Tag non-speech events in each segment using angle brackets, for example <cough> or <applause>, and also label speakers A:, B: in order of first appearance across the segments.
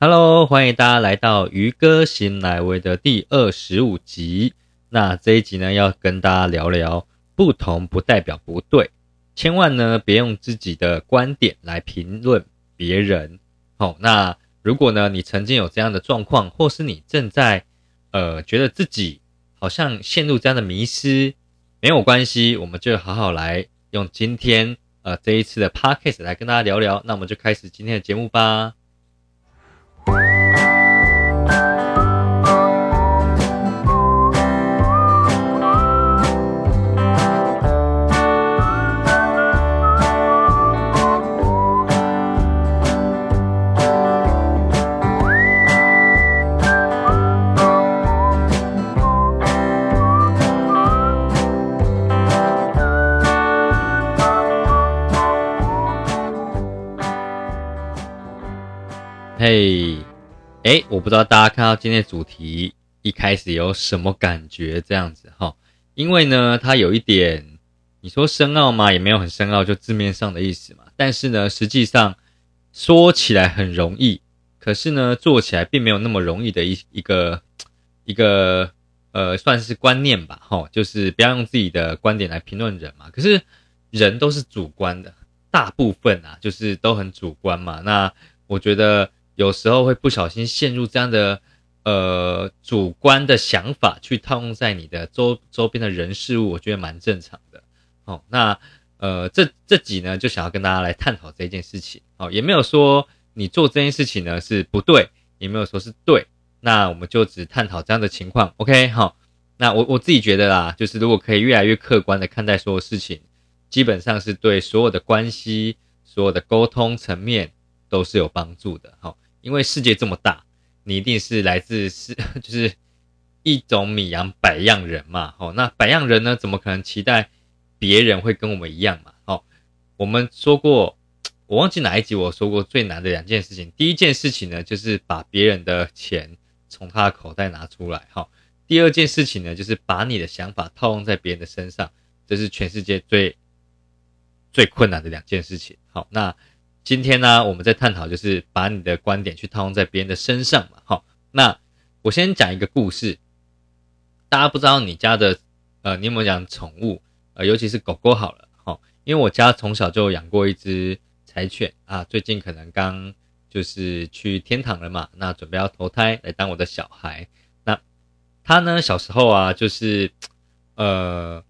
A: Hello，欢迎大家来到鱼哥新来为的第二十五集。那这一集呢，要跟大家聊聊不同不代表不对，千万呢别用自己的观点来评论别人。好，那如果呢你曾经有这样的状况，或是你正在呃觉得自己好像陷入这样的迷失，没有关系，我们就好好来用今天呃这一次的 podcast 来跟大家聊聊。那我们就开始今天的节目吧。Bye. 嘿，哎，我不知道大家看到今天的主题一开始有什么感觉？这样子哈，因为呢，它有一点，你说深奥嘛？也没有很深奥，就字面上的意思嘛。但是呢，实际上说起来很容易，可是呢，做起来并没有那么容易的一一个一个呃，算是观念吧，哈，就是不要用自己的观点来评论人嘛。可是人都是主观的，大部分啊，就是都很主观嘛。那我觉得。有时候会不小心陷入这样的呃主观的想法，去套用在你的周周边的人事物，我觉得蛮正常的。哦，那呃这这集呢，就想要跟大家来探讨这件事情。哦，也没有说你做这件事情呢是不对，也没有说是对。那我们就只探讨这样的情况。OK，好。那我我自己觉得啦，就是如果可以越来越客观的看待所有事情，基本上是对所有的关系、所有的沟通层面都是有帮助的。好。因为世界这么大，你一定是来自是 <laughs> 就是一种米养百样人嘛，哦，那百样人呢，怎么可能期待别人会跟我们一样嘛？哦，我们说过，我忘记哪一集我说过最难的两件事情，第一件事情呢，就是把别人的钱从他的口袋拿出来，哈，第二件事情呢，就是把你的想法套用在别人的身上，这是全世界最最困难的两件事情，好，那。今天呢，我们在探讨就是把你的观点去套用在别人的身上嘛。好，那我先讲一个故事。大家不知道你家的呃，你有没有养宠物？呃，尤其是狗狗好了。哈，因为我家从小就养过一只柴犬啊，最近可能刚就是去天堂了嘛，那准备要投胎来当我的小孩。那它呢，小时候啊，就是呃，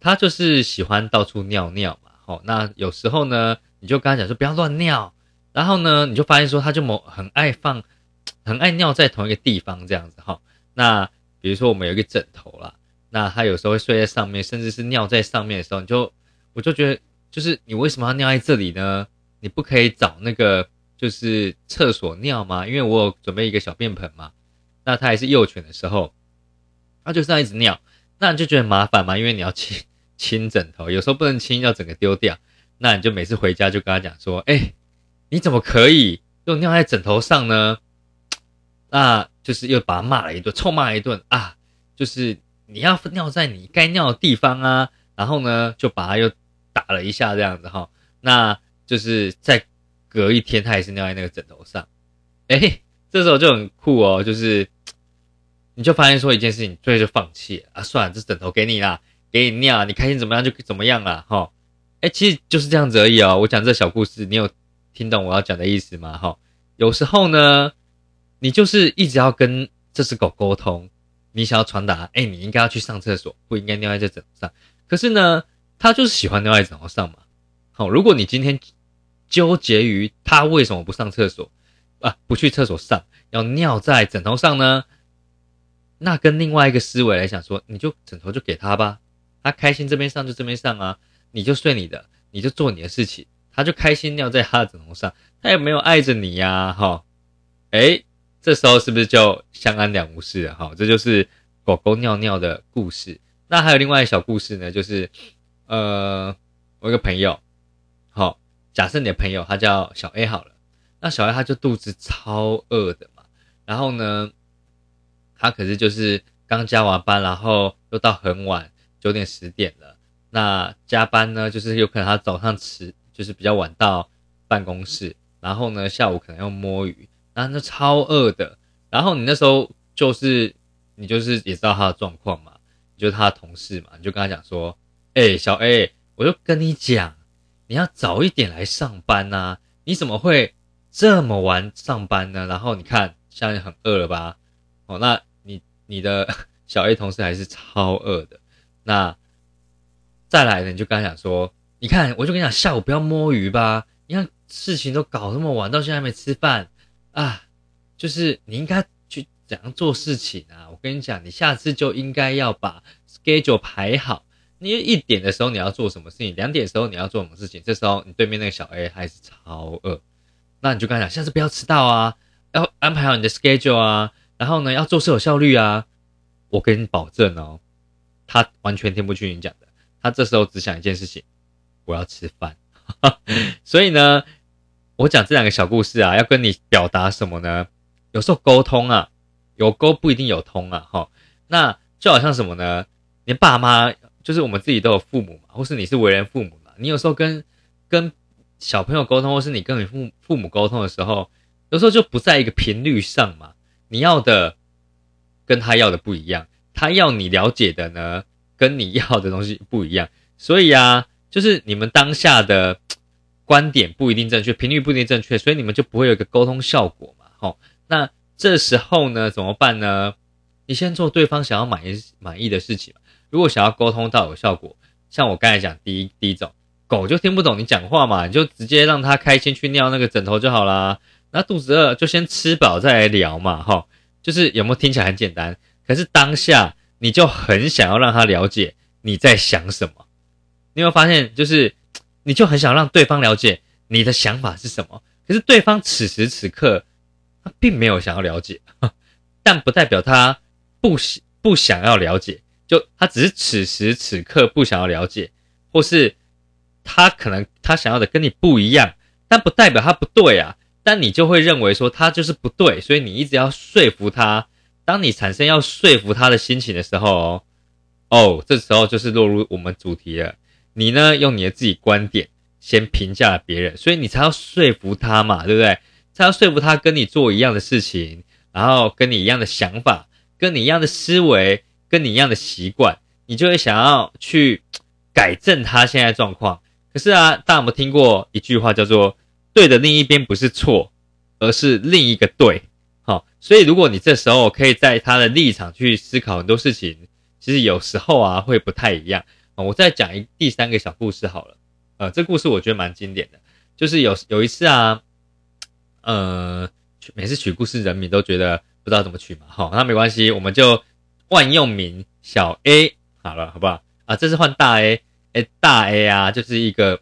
A: 它就是喜欢到处尿尿嘛。好，那有时候呢。你就跟他讲说不要乱尿，然后呢，你就发现说他就某很爱放，<tsk> 很爱尿在同一个地方这样子哈。那比如说我们有一个枕头啦，那他有时候会睡在上面，甚至是尿在上面的时候，你就我就觉得就是你为什么要尿在这里呢？你不可以找那个就是厕所尿吗？因为我有准备一个小便盆嘛。那他还是幼犬的时候，他就这样一直尿，那你就觉得麻烦嘛，因为你要清清枕头，有时候不能清，要整个丢掉。那你就每次回家就跟他讲说，哎，你怎么可以又尿在枕头上呢？那就是又把他骂了一顿，臭骂一顿啊！就是你要尿在你该尿的地方啊，然后呢就把他又打了一下这样子哈。那就是再隔一天，他也是尿在那个枕头上。哎，这时候就很酷哦，就是你就发现说一件事情，最后就放弃啊，算了，这枕头给你啦，给你尿，你开心怎么样就怎么样了哈。哎，其实就是这样子而已哦。我讲这小故事，你有听懂我要讲的意思吗？哈，有时候呢，你就是一直要跟这只狗沟通，你想要传达，哎，你应该要去上厕所，不应该尿在这枕头上。可是呢，它就是喜欢尿在枕头上嘛。好，如果你今天纠结于它为什么不上厕所啊，不去厕所上，要尿在枕头上呢？那跟另外一个思维来讲说，你就枕头就给他吧，他开心这边上就这边上啊。你就睡你的，你就做你的事情，他就开心尿在他的枕头上，他也没有爱着你呀，哈，哎，这时候是不是就相安两无事了？哈，这就是狗狗尿尿的故事。那还有另外一小故事呢，就是，呃，我一个朋友，好，假设你的朋友他叫小 A 好了，那小 A 他就肚子超饿的嘛，然后呢，他可是就是刚加完班，然后又到很晚，九点十点了。那加班呢，就是有可能他早上迟，就是比较晚到办公室，然后呢下午可能要摸鱼，然后那超饿的，然后你那时候就是你就是也知道他的状况嘛，你就是他的同事嘛，你就跟他讲说，哎，小 A，我就跟你讲，你要早一点来上班呐，你怎么会这么晚上班呢？然后你看，现在很饿了吧？哦，那你你的 <laughs> 小 A 同事还是超饿的，那再来呢，你就跟他讲说，你看，我就跟你讲，下午不要摸鱼吧，你看。事情都搞那么晚，到现在还没吃饭啊！就是你应该去怎样做事情啊？我跟你讲，你下次就应该要把 schedule 排好。你一点的时候你要做什么事情，两点的时候你要做什么事情。这时候你对面那个小 A 还是超饿，那你就跟他讲，下次不要迟到啊，要安排好你的 schedule 啊，然后呢要做事有效率啊。我跟你保证哦，他完全听不去你讲的，他这时候只想一件事情：我要吃饭。<laughs> 所以呢。我讲这两个小故事啊，要跟你表达什么呢？有时候沟通啊，有沟不一定有通啊，哈。那就好像什么呢？你爸妈就是我们自己都有父母嘛，或是你是为人父母嘛，你有时候跟跟小朋友沟通，或是你跟你父父母沟通的时候，有时候就不在一个频率上嘛。你要的跟他要的不一样，他要你了解的呢，跟你要的东西不一样。所以啊，就是你们当下的。观点不一定正确，频率不一定正确，所以你们就不会有一个沟通效果嘛？吼，那这时候呢，怎么办呢？你先做对方想要满意满意的事情如果想要沟通到有效果，像我刚才讲第一第一种，狗就听不懂你讲话嘛，你就直接让它开心去尿那个枕头就好啦。那肚子饿就先吃饱再来聊嘛，哈，就是有没有听起来很简单？可是当下你就很想要让他了解你在想什么，你有没有发现就是？你就很想让对方了解你的想法是什么，可是对方此时此刻他并没有想要了解，<laughs> 但不代表他不不想要了解，就他只是此时此刻不想要了解，或是他可能他想要的跟你不一样，但不代表他不对啊，但你就会认为说他就是不对，所以你一直要说服他。当你产生要说服他的心情的时候，哦，这时候就是落入我们主题了。你呢？用你的自己观点先评价别人，所以你才要说服他嘛，对不对？才要说服他跟你做一样的事情，然后跟你一样的想法，跟你一样的思维，跟你一样的习惯，你就会想要去改正他现在状况。可是啊，大家有没有听过一句话叫做“对的另一边不是错，而是另一个对”？好，所以如果你这时候可以在他的立场去思考很多事情，其实有时候啊会不太一样。我再讲一第三个小故事好了，呃，这故事我觉得蛮经典的，就是有有一次啊，呃，每次取故事人名都觉得不知道怎么取嘛，好，那没关系，我们就万用名小 A 好了，好不好？啊，这是换大 A，哎，大 A 啊，就是一个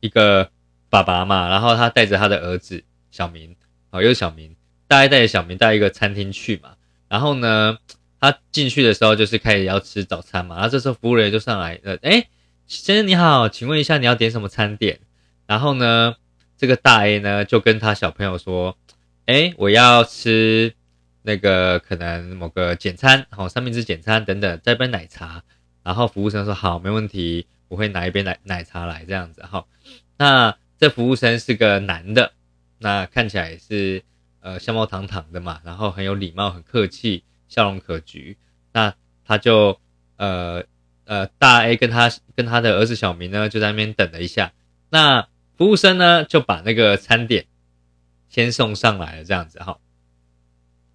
A: 一个爸爸嘛，然后他带着他的儿子小明，好，又是小明，大 A 带着小明到一个餐厅去嘛，然后呢？他进去的时候就是开始要吃早餐嘛，然后这时候服务人员就上来了，哎，先生你好，请问一下你要点什么餐点？然后呢，这个大 A 呢就跟他小朋友说，哎，我要吃那个可能某个简餐，好三明治简餐等等，再杯奶茶。然后服务生说好，没问题，我会拿一杯奶奶茶来这样子哈。那这服务生是个男的，那看起来是呃相貌堂堂的嘛，然后很有礼貌，很客气。笑容可掬，那他就呃呃大 A 跟他跟他的儿子小明呢就在那边等了一下，那服务生呢就把那个餐点先送上来了，这样子哈。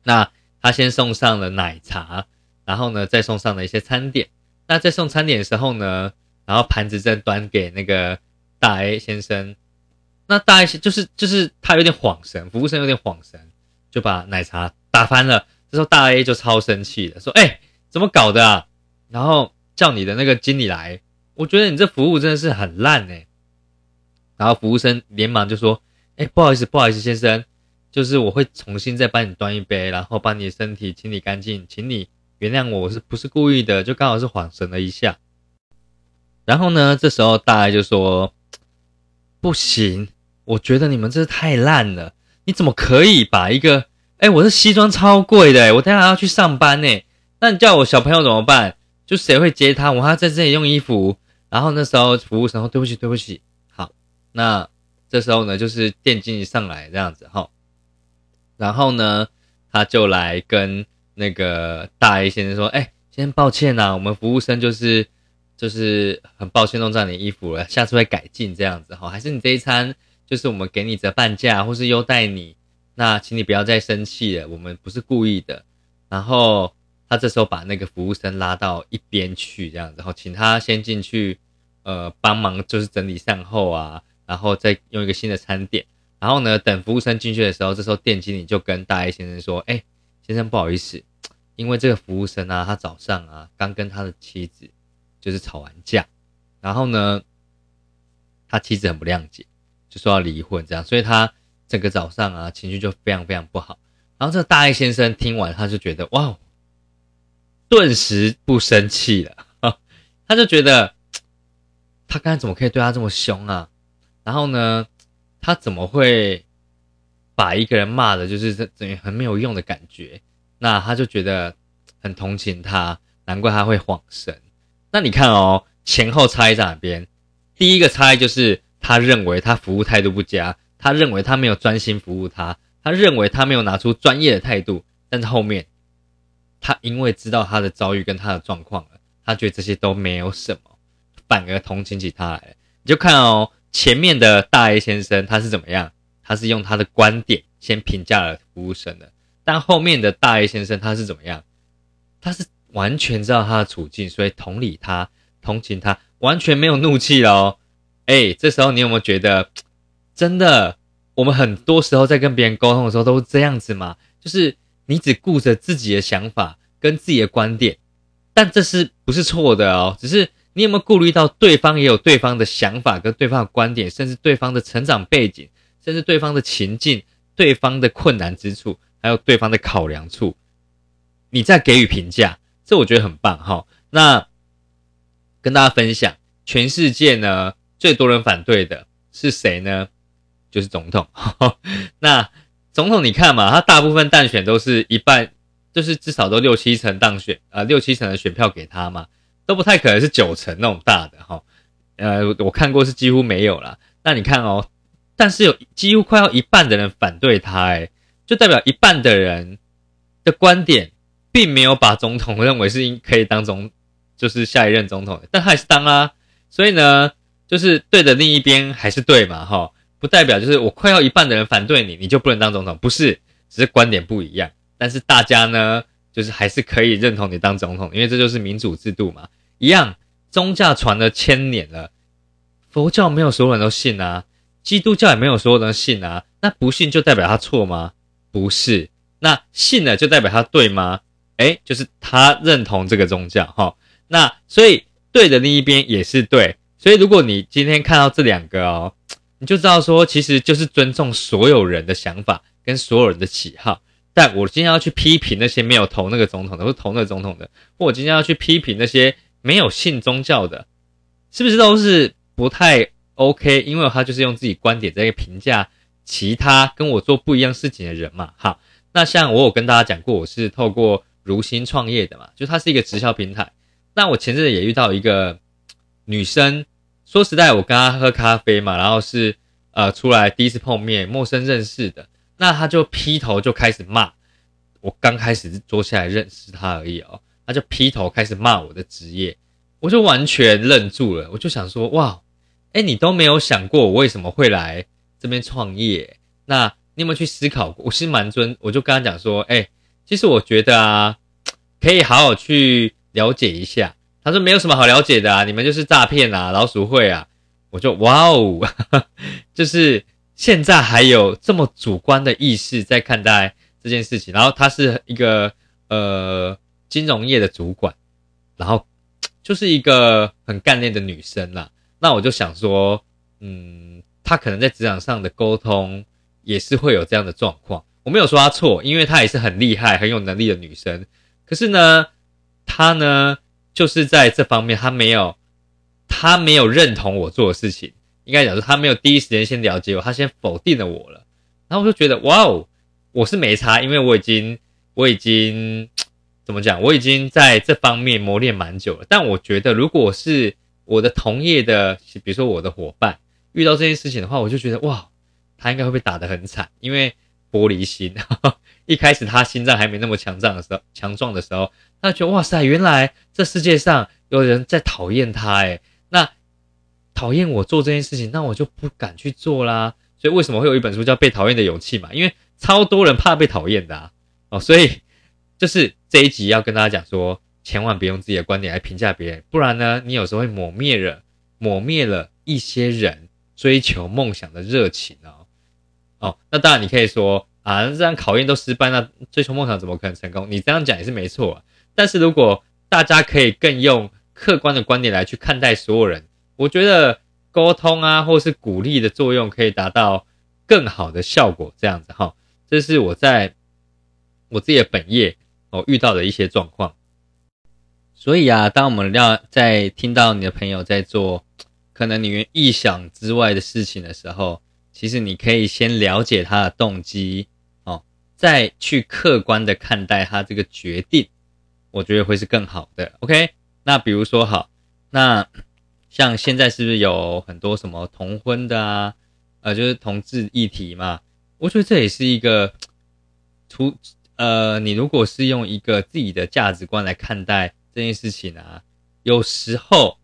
A: 那他先送上了奶茶，然后呢再送上了一些餐点。那在送餐点的时候呢，然后盘子正端给那个大 A 先生，那大 A 就是就是他有点恍神，服务生有点恍神，就把奶茶打翻了。这时候大 A 就超生气的，说：“哎，怎么搞的啊？”然后叫你的那个经理来，我觉得你这服务真的是很烂哎。然后服务生连忙就说：“哎，不好意思，不好意思，先生，就是我会重新再帮你端一杯，然后把你的身体清理干净，请你原谅我，我是不是故意的？就刚好是恍神了一下。”然后呢，这时候大 A 就说：“不行，我觉得你们这太烂了，你怎么可以把一个……”哎，我这西装超贵的，我等下要去上班呢。那你叫我小朋友怎么办？就谁会接他？我还要在这里用衣服。然后那时候服务生说：“对不起，对不起。”好，那这时候呢，就是店经理上来这样子哈。然后呢，他就来跟那个大 A 先生说：“哎，先生抱歉呐，我们服务生就是就是很抱歉弄脏你衣服了，下次会改进这样子哈，还是你这一餐就是我们给你折半价或是优待你，那请你不要再生气了，我们不是故意的。”然后他这时候把那个服务生拉到一边去，这样，然后请他先进去，呃，帮忙就是整理善后啊，然后再用一个新的餐点。然后呢，等服务生进去的时候，这时候店经理就跟大 A 先生说：“哎，先生不好意思，因为这个服务生啊，他早上啊刚跟他的妻子就是吵完架，然后呢，他妻子很不谅解，就说要离婚这样，所以他整个早上啊情绪就非常非常不好。然后这个大 A 先生听完，他就觉得哇，顿时不生气了，<laughs> 他就觉得他刚才怎么可以对他这么凶啊？然后呢？他怎么会把一个人骂的，就是等于很没有用的感觉？那他就觉得很同情他，难怪他会晃神。那你看哦，前后差异在哪边？第一个差异就是他认为他服务态度不佳，他认为他没有专心服务他，他认为他没有拿出专业的态度。但是后面，他因为知道他的遭遇跟他的状况了，他觉得这些都没有什么，反而同情起他来。你就看哦。前面的大 A 先生他是怎么样？他是用他的观点先评价了服务生的，但后面的大 A 先生他是怎么样？他是完全知道他的处境，所以同理他、同情他，完全没有怒气了哦。哎，这时候你有没有觉得，真的，我们很多时候在跟别人沟通的时候都是这样子嘛？就是你只顾着自己的想法跟自己的观点，但这是不是错的哦？只是。你有没有顾虑到对方也有对方的想法跟对方的观点，甚至对方的成长背景，甚至对方的情境、对方的困难之处，还有对方的考量处，你再给予评价，这我觉得很棒哈。那跟大家分享，全世界呢最多人反对的是谁呢？就是总统。<laughs> 那总统你看嘛，他大部分当选都是一半，就是至少都六七成当选啊，六七成的选票给他嘛。都不太可能是九成那种大的哈，呃，我看过是几乎没有了。那你看哦，但是有几乎快要一半的人反对他，哎，就代表一半的人的观点并没有把总统认为是应可以当总，就是下一任总统，但他还是当啊。所以呢，就是对的另一边还是对嘛，哈，不代表就是我快要一半的人反对你，你就不能当总统，不是，只是观点不一样。但是大家呢？就是还是可以认同你当总统，因为这就是民主制度嘛。一样，宗教传了千年了，佛教没有所有人都信啊，基督教也没有所有人信啊。那不信就代表他错吗？不是。那信了就代表他对吗？诶，就是他认同这个宗教哈。那所以对的另一边也是对。所以如果你今天看到这两个哦，<tsk> 你就知道说，其实就是尊重所有人的想法跟所有人的喜好。但我今天要去批评那些没有投那个总统的，或投那个总统的，或我今天要去批评那些没有信宗教的，是不是都是不太 OK？因为他就是用自己观点在评价其他跟我做不一样事情的人嘛。好，那像我有跟大家讲过，我是透过如新创业的嘛，就它是一个直销平台。那我前阵子也遇到一个女生，说实在，我跟他喝咖啡嘛，然后是呃出来第一次碰面，陌生认识的。那他就劈头就开始骂我，刚开始坐下来认识他而已哦，他就劈头开始骂我的职业，我就完全愣住了，我就想说哇，哎，你都没有想过我为什么会来这边创业？那你有没有去思考过？我是蛮尊，我就跟他讲说，哎，其实我觉得啊，可以好好去了解一下。他说没有什么好了解的啊，你们就是诈骗啊，老鼠会啊。我就哇哦，<laughs> 就是。现在还有这么主观的意识在看待这件事情，然后她是一个呃金融业的主管，然后 <tsk> 就是一个很干练的女生啦。那我就想说，嗯，她可能在职场上的沟通也是会有这样的状况。我没有说她错，因为她也是很厉害、很有能力的女生。可是呢，她呢就是在这方面，他没有，他没有认同我做的事情。应该讲说，他没有第一时间先了解我，他先否定了我了。然后我就觉得，哇哦，我是没差，因为我已经，我已经怎么讲，我已经在这方面磨练蛮久了。但我觉得，如果是我的同业的，比如说我的伙伴遇到这件事情的话，我就觉得，哇，他应该会被打得很惨，因为玻璃心。<laughs> 一开始他心脏还没那么强壮的时候，强壮的时候，他觉得哇塞，原来这世界上有人在讨厌他，诶，那讨厌我做这件事情，那我就不敢去做啦。所以为什么会有一本书叫《被讨厌的勇气》嘛？因为超多人怕被讨厌的啊哦，所以就是这一集要跟大家讲说，千万别用自己的观点来评价别人，不然呢，你有时候会抹灭了抹灭了一些人追求梦想的热情哦。哦，那当然你可以说。啊，这样考验都失败，那追求梦想怎么可能成功？你这样讲也是没错啊。但是如果大家可以更用客观的观点来去看待所有人，我觉得沟通啊，或是鼓励的作用可以达到更好的效果。这样子哈，这是我在我自己的本业哦遇到的一些状况。所以啊，当我们要在听到你的朋友在做可能你意想之外的事情的时候，其实你可以先了解他的动机哦。再去客观的看待他这个决定，我觉得会是更好的。OK，那比如说好，那像现在是不是有很多什么同婚的啊？呃，就是同志议题嘛。我觉得这也是一个，除呃，你如果是用一个自己的价值观来看待这件事情啊，有时候，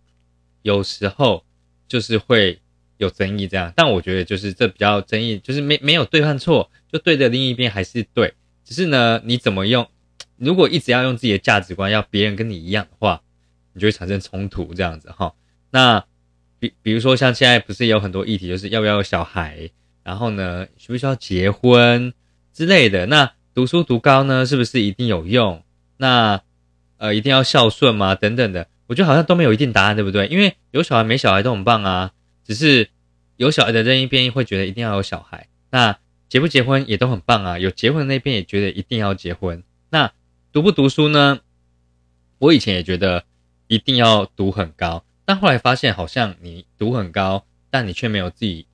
A: 有时候就是会。有争议这样，但我觉得就是这比较争议，就是没没有对和错，就对的另一边还是对，只是呢，你怎么用？如果一直要用自己的价值观，要别人跟你一样的话，你就会产生冲突这样子哈。那比比如说像现在不是有很多议题，就是要不要有小孩，然后呢需不需要结婚之类的？那读书读高呢，是不是一定有用？那呃一定要孝顺吗？等等的，我觉得好像都没有一定答案，对不对？因为有小孩没小孩都很棒啊。只是有小孩的那一边会觉得一定要有小孩，那结不结婚也都很棒啊。有结婚的那边也觉得一定要结婚。读不读书呢？我以前也觉得一定要读很高，但后来发现好像你读很高，但你却没有自己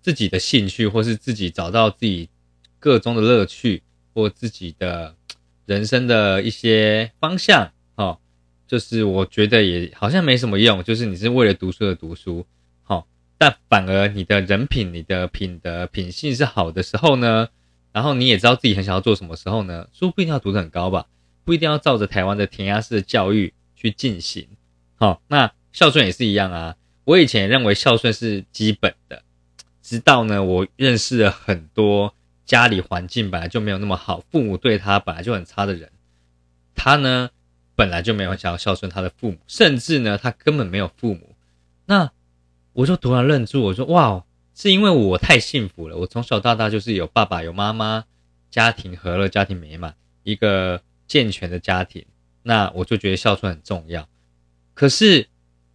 A: 自己的兴趣，或是自己找到自己个中的乐趣，或自己的人生的一些方向。哦，就是我觉得也好像没什么用，就是你是为了读书而读书。好但反而你的人品、你的品德、品性是好的时候呢，然后你也知道自己很想要做什么时候呢，书不一定要读得很高吧，不一定要照着台湾的填鸭式的教育去进行。好，那孝顺也是一样啊。我以前认为孝顺是基本的，直到呢我认识了很多家里环境本来就没有那么好，父母对他本来就很差的人，他呢本来就没有想要孝顺他的父母，甚至呢他根本没有父母。那我就突然愣住，我说：“哇，是因为我太幸福了。我从小到大就是有爸爸有妈妈，家庭和乐，家庭美满，一个健全的家庭。那我就觉得孝顺很重要。可是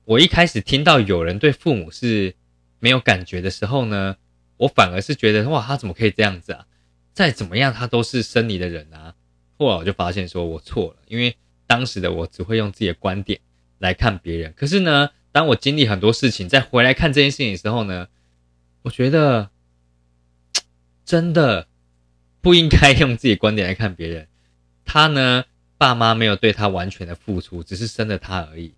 A: 我一开始听到有人对父母是没有感觉的时候呢，我反而是觉得哇，他怎么可以这样子啊？再怎么样，他都是生你的人啊。后来我就发现说我错了，因为当时的我只会用自己的观点来看别人。可是呢？”当我经历很多事情，再回来看这件事情的时候呢，我觉得真的不应该用自己观点来看别人。他呢，爸妈没有对他完全的付出，只是生了他而已，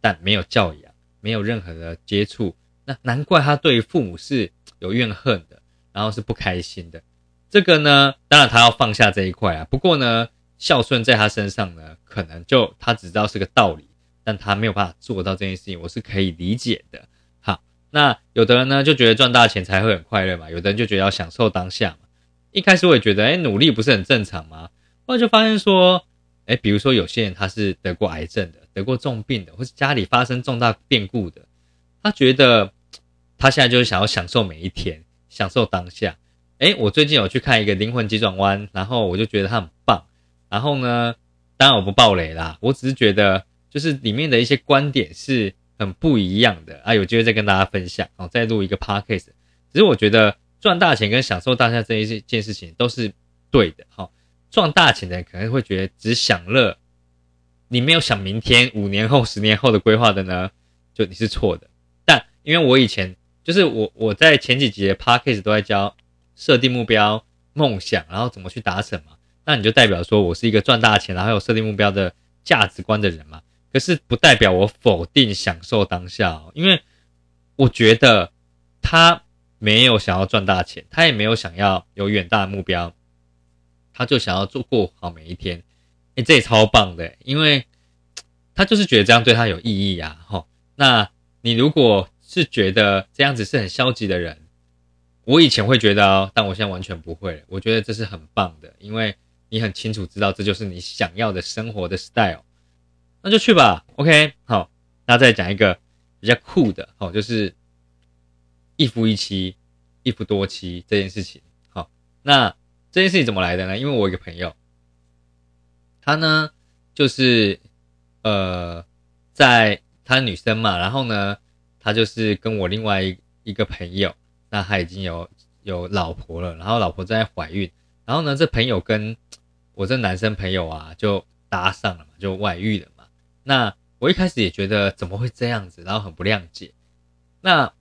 A: 但没有教养，没有任何的接触，那难怪他对父母是有怨恨的，然后是不开心的。这个呢，当然他要放下这一块啊。不过呢，孝顺在他身上呢，可能就他只知道是个道理。但他没有办法做到这件事情，我是可以理解的。那有的人呢就觉得赚大钱才会很快乐嘛，有的人就觉得要享受当下嘛。一开始我也觉得，哎，努力不是很正常吗？后来就发现说，哎，比如说有些人他是得过癌症的，得过重病的，或是家里发生重大变故的，他觉得他现在就是想要享受每一天，享受当下。哎，我最近有去看一个灵魂急转弯，然后我就觉得他很棒。然后呢，当然我不爆雷啦，我只是觉得。就是里面的一些观点是很不一样的啊，有机会再跟大家分享，然后再录一个 podcast。只是我觉得赚大钱跟享受当下这一件事情都是对的。好，赚大钱的人可能会觉得只享乐，你没有想明天、五年后、十年后的规划的呢，就你是错的。但因为我以前就是我我在前几集的 podcast 都在教设定目标、梦想，然后怎么去达成嘛，那你就代表说我是一个赚大钱然后有设定目标的价值观的人嘛。可是不代表我否定享受当下，哦因为我觉得他没有想要赚大钱，他也没有想要有远大的目标，他就想要做过好每一天。哎，这也超棒的，因为他就是觉得这样对他有意义啊。哈，那你如果是觉得这样子是很消极的人，我以前会觉得哦，但我现在完全不会。我觉得这是很棒的，因为你很清楚知道这就是你想要的生活的 style，那就去吧。OK，好，那再讲一个比较酷的，好，就是一夫一妻、一夫多妻这件事情。好，那这件事情怎么来的呢？因为我一个朋友，他呢就是呃，在他女生嘛，然后呢，他就是跟我另外一一个朋友。那他已经有有老婆了，然后老婆正在怀孕，然后呢，这朋友跟我这男生朋友啊就搭上了嘛，就外遇了嘛。那我一开始也觉得怎么会这样子，然后很不谅解。那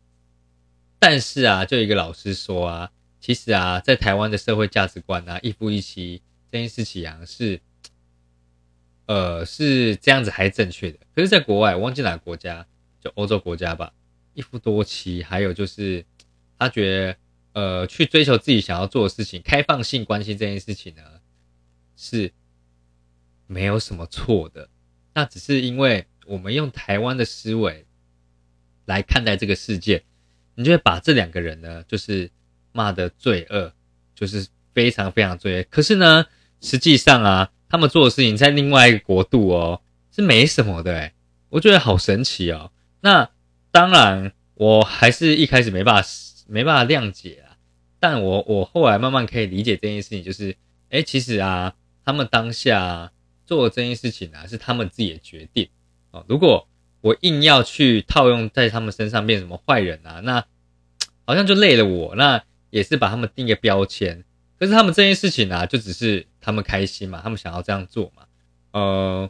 A: 但是啊，就一个老师说啊，其实啊，在台湾的社会价值观啊，一夫一妻这件事情啊是，呃，是这样子还正确的？可是，在国外，我忘记哪个国家，就欧洲国家吧，一夫多妻，还有就是。他觉得，呃，去追求自己想要做的事情，开放性关系这件事情呢，是没有什么错的。那只是因为我们用台湾的思维来看待这个世界，你就会把这两个人呢，就是骂的罪恶，就是非常非常罪恶。可是呢，实际上啊，他们做的事情在另外一个国度哦，是没什么的。我觉得好神奇哦。那当然，我还是一开始没办法。没办法谅解啊，但我我后来慢慢可以理解这件事情，就是，哎，其实啊，他们当下做这件事情啊，是他们自己的决定哦。如果我硬要去套用在他们身上变什么坏人啊，那 <tsk> 好像就累了我，那也是把他们定个标签。可是他们这件事情啊，就只是他们开心嘛，他们想要这样做嘛。呃，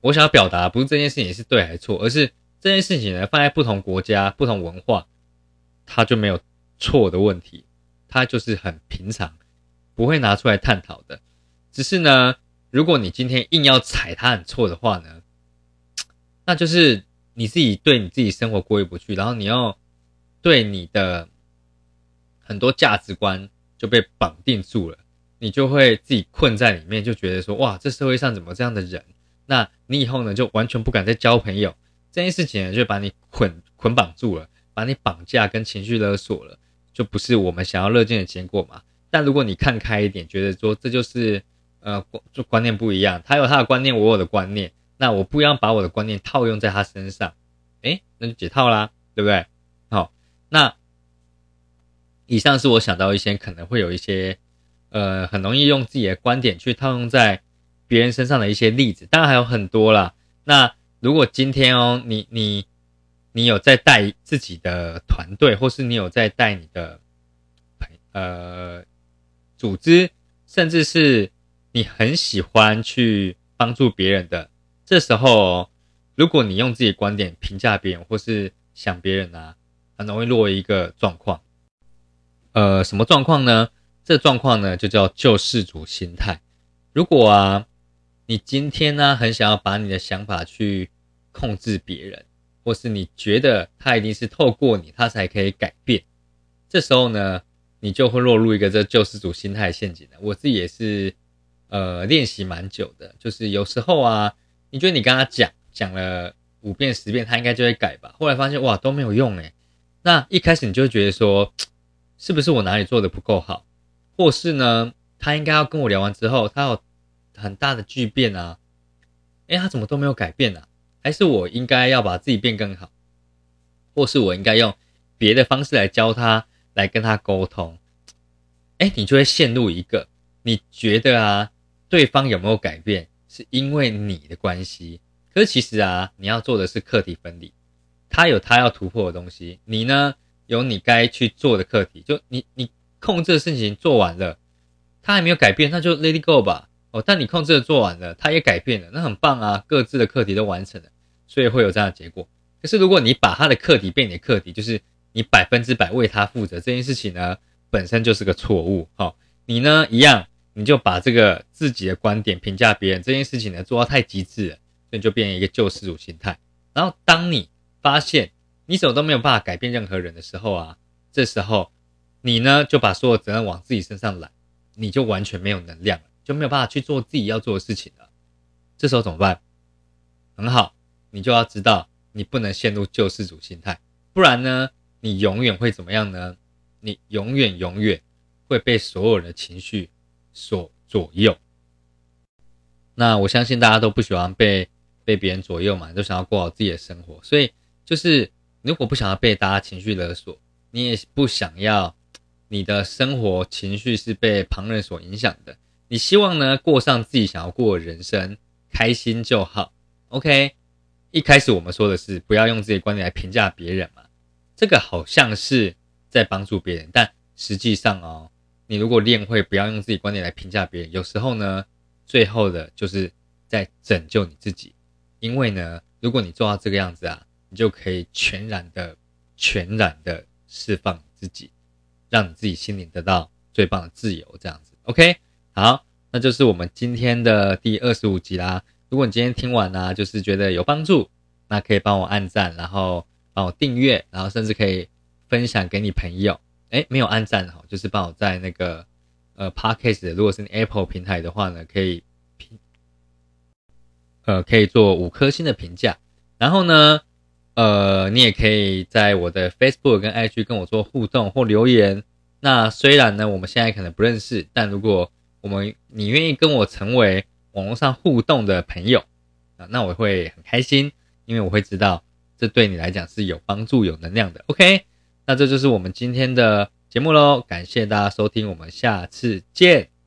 A: 我想要表达不是这件事情是对还是错，而是这件事情呢，放在不同国家、不同文化，它就没有。错的问题，它就是很平常，不会拿出来探讨的。只是呢，如果你今天硬要踩他很错的话呢，<tsk> 那就是你自己对你自己生活过意不去，然后你要对你的很多价值观就被绑定住了，你就会自己困在里面，就觉得说哇，这社会上怎么这样的人？那你以后呢，就完全不敢再交朋友。这件事情呢，就把你捆捆绑住了，把你绑架跟情绪勒索了。就不是我们想要乐见的结果嘛？但如果你看开一点，觉得说这就是呃，就观念不一样，他有他的观念，我有的观念，那我不要把我的观念套用在他身上，诶，那就解套啦，对不对？好，那以上是我想到一些可能会有一些呃，很容易用自己的观点去套用在别人身上的一些例子，当然还有很多啦。那如果今天哦，你你。你有在带自己的团队，或是你有在带你的呃组织，甚至是你很喜欢去帮助别人的，这时候，如果你用自己的观点评价别人，或是想别人啊，很容易落一个状况。呃，什么状况呢？这状况呢，就叫救世主心态。如果啊，你今天呢，很想要把你的想法去控制别人。或是你觉得他一定是透过你，他才可以改变，这时候呢，你就会落入一个这救世主心态陷阱的。我自己也是，呃，练习蛮久的，就是有时候啊，你觉得你跟他讲讲了五遍十遍，他应该就会改吧，后来发现哇都没有用诶。那一开始你就会觉得说，是不是我哪里做的不够好，或是呢，他应该要跟我聊完之后，他有很大的巨变啊，诶，他怎么都没有改变啊？还是我应该要把自己变更好，或是我应该用别的方式来教他，来跟他沟通。哎，你就会陷入一个你觉得啊，对方有没有改变，是因为你的关系。可是其实啊，你要做的是课题分离，他有他要突破的东西，你呢有你该去做的课题。就你你控制的事情做完了，他还没有改变，那就 let it go 吧。哦，但你控制的做完了，他也改变了，那很棒啊，各自的课题都完成了，所以会有这样的结果。可是如果你把他的课题变你的课题，就是你百分之百为他负责这件事情呢，本身就是个错误。好，你呢一样，你就把这个自己的观点评价别人这件事情呢做到太极致了，所以就变成一个救世主心态。然后当你发现你什么都没有办法改变任何人的时候啊，这时候你呢就把所有责任往自己身上揽，你就完全没有能量了，就没有办法去做自己要做的事情了。这时候怎么办？很好，你就要知道，你不能陷入救世主心态，不然呢，你永远会怎么样呢？你永远永远会被所有的情绪所左右。那我相信大家都不喜欢被被别人左右嘛，都想要过好自己的生活。所以就是如果不想要被大家情绪勒索，你也不想要你的生活情绪是被旁人所影响的。你希望呢过上自己想要过的人生，开心就好。OK，一开始我们说的是不要用自己的观点来评价别人嘛，这个好像是在帮助别人，但实际上哦，你如果练会不要用自己观点来评价别人，有时候呢。最后的就是在拯救你自己，因为呢，如果你做到这个样子啊，你就可以全然的、全然的释放自己，让你自己心灵得到最棒的自由。这样子，OK，好，那就是我们今天的第二十五集啦。如果你今天听完呢，就是觉得有帮助，那可以帮我按赞，然后帮我订阅，然后甚至可以分享给你朋友。诶，没有按赞哈，就是帮我在那个。呃，Podcast 如果是 Apple 平台的话呢，可以评，呃，可以做五颗星的评价。然后呢，呃，你也可以在我的 Facebook 跟 IG 跟我做互动或留言。那虽然呢，我们现在可能不认识，但如果我们你愿意跟我成为网络上互动的朋友啊，那我会很开心，因为我会知道这对你来讲是有帮助、有能量的。OK，那这就是我们今天的。节目喽，感谢大家收听，我们下次见。